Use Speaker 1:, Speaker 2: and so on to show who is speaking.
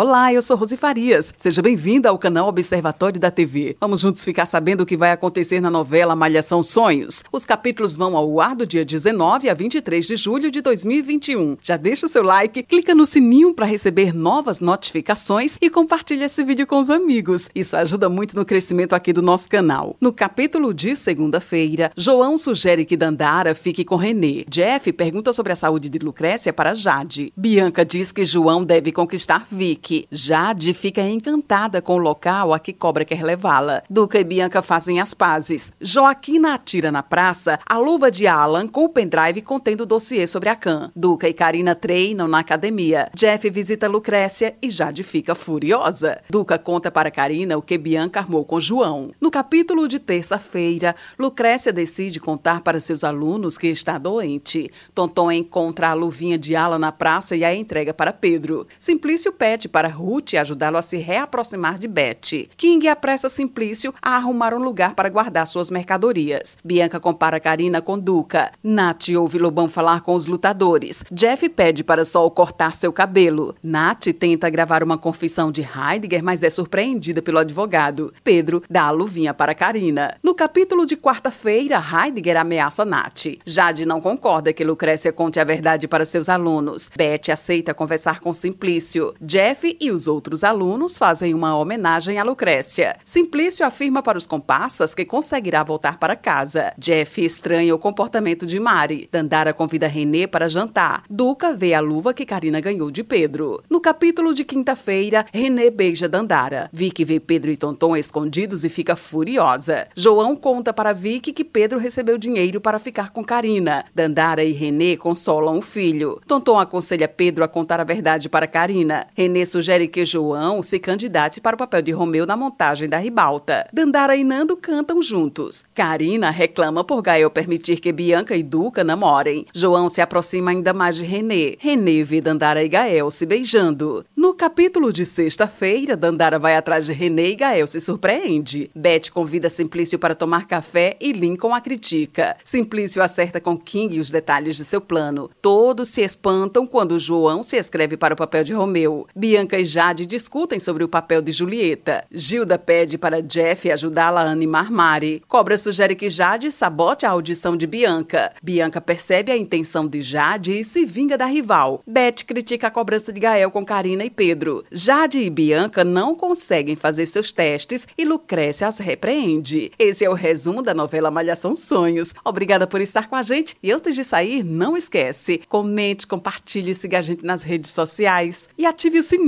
Speaker 1: Olá, eu sou Rosi Farias. Seja bem-vinda ao canal Observatório da TV. Vamos juntos ficar sabendo o que vai acontecer na novela Malhação Sonhos. Os capítulos vão ao ar do dia 19 a 23 de julho de 2021. Já deixa o seu like, clica no sininho para receber novas notificações e compartilha esse vídeo com os amigos. Isso ajuda muito no crescimento aqui do nosso canal. No capítulo de segunda-feira, João sugere que Dandara fique com Renê. Jeff pergunta sobre a saúde de Lucrécia para Jade. Bianca diz que João deve conquistar Vicky Jade fica encantada com o local a que Cobra quer levá-la. Duca e Bianca fazem as pazes. Joaquina atira na praça a luva de Alan com o pendrive contendo o dossiê sobre a Khan. Duca e Karina treinam na academia. Jeff visita Lucrécia e Jade fica furiosa. Duca conta para Karina o que Bianca armou com João. No capítulo de terça-feira, Lucrécia decide contar para seus alunos que está doente. Tonton encontra a luvinha de Alan na praça e a entrega para Pedro. Simplício pede para Ruth ajudá-lo a se reaproximar de Betty. King apressa Simplício a arrumar um lugar para guardar suas mercadorias. Bianca compara Karina com Duca. Nath ouve Lobão falar com os lutadores. Jeff pede para Sol cortar seu cabelo. Nath tenta gravar uma confissão de Heidegger, mas é surpreendida pelo advogado. Pedro dá a luvinha para Karina. No capítulo de quarta-feira, Heidegger ameaça Nath. Jade não concorda que Lucrécia conte a verdade para seus alunos. Betty aceita conversar com Simplício. Jeff e os outros alunos fazem uma homenagem a Lucrécia. Simplício afirma para os comparsas que conseguirá voltar para casa. Jeff estranha o comportamento de Mari. Dandara convida René para jantar. Duca vê a luva que Karina ganhou de Pedro. No capítulo de quinta-feira, René beija Dandara. Vicky vê Pedro e Tonton escondidos e fica furiosa. João conta para Vicky que Pedro recebeu dinheiro para ficar com Karina. Dandara e René consolam o filho. Tonton aconselha Pedro a contar a verdade para Karina. René sugere que João se candidate para o papel de Romeu na montagem da ribalta. Dandara e Nando cantam juntos. Karina reclama por Gael permitir que Bianca e Duca namorem. João se aproxima ainda mais de Renê. Renê vê Dandara e Gael se beijando. No capítulo de sexta-feira, Dandara vai atrás de Renê e Gael se surpreende. Beth convida Simplício para tomar café e Lincoln a critica. Simplício acerta com King os detalhes de seu plano. Todos se espantam quando João se escreve para o papel de Romeu. Bianca e Jade discutem sobre o papel de Julieta. Gilda pede para Jeff ajudá-la a animar Mari. Cobra sugere que Jade sabote a audição de Bianca. Bianca percebe a intenção de Jade e se vinga da rival. Beth critica a cobrança de Gael com Karina e Pedro. Jade e Bianca não conseguem fazer seus testes e Lucrécia as repreende. Esse é o resumo da novela Malhação Sonhos. Obrigada por estar com a gente e antes de sair, não esquece, comente, compartilhe, siga a gente nas redes sociais e ative o sininho